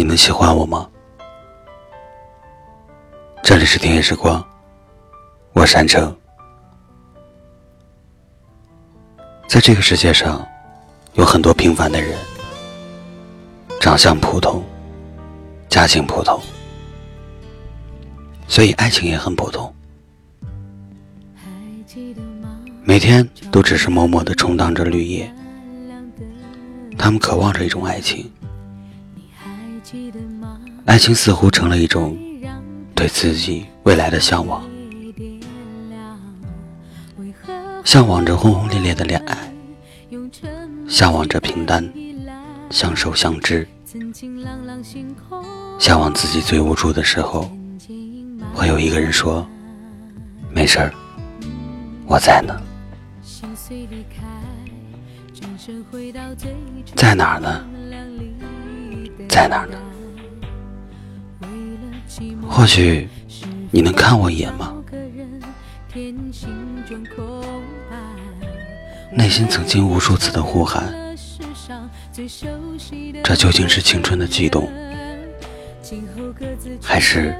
你能喜欢我吗？这里是听夜时光，我山城。在这个世界上，有很多平凡的人，长相普通，家境普通，所以爱情也很普通。每天都只是默默的充当着绿叶，他们渴望着一种爱情。爱情似乎成了一种对自己未来的向往，向往着轰轰烈烈的恋爱，向往着平淡相守相知，向往自己最无助的时候，会有一个人说：“没事儿，我在呢。”在哪儿呢？在哪儿呢？或许你能看我一眼吗？内心曾经无数次的呼喊，这究竟是青春的悸动，还是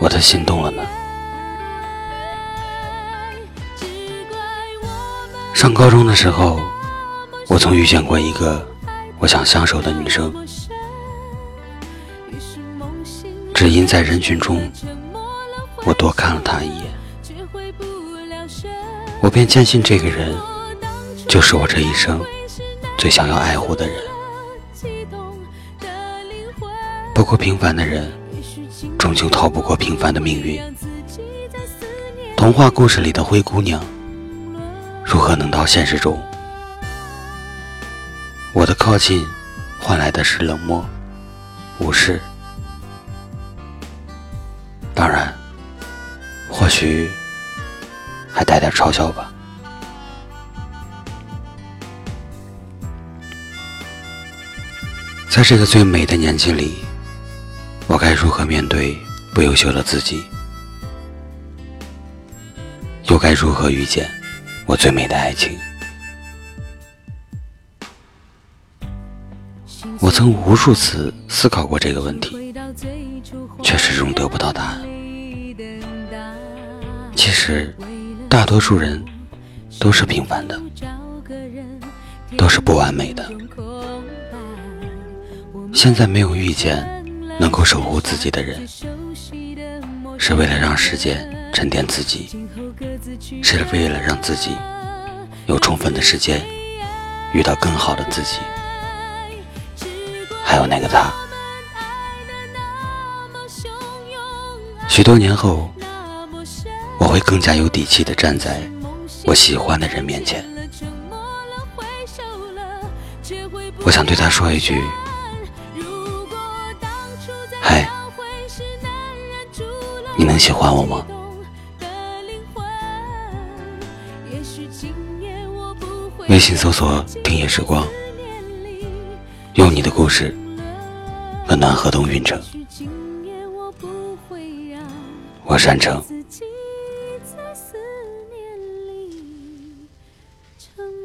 我的心动了呢？上高中的时候，我曾遇见过一个我想相守的女生。只因在人群中，我多看了他一眼，我便坚信这个人就是我这一生最想要爱护的人。不过平凡的人，终究逃不过平凡的命运。童话故事里的灰姑娘，如何能到现实中？我的靠近，换来的是冷漠、无视。许还带点嘲笑吧。在这个最美的年纪里，我该如何面对不优秀的自己？又该如何遇见我最美的爱情？我曾无数次思考过这个问题，却始终得不到答案。其实，大多数人都是平凡的，都是不完美的。现在没有遇见能够守护自己的人，是为了让时间沉淀自己，是为了让自己有充分的时间遇到更好的自己。还有那个他，许多年后。我会更加有底气的站在我喜欢的人面前。我想对他说一句：“嗨，你能喜欢我吗？”微信搜索“听夜时光”，用你的故事温暖河东运城。我山城。思念里成。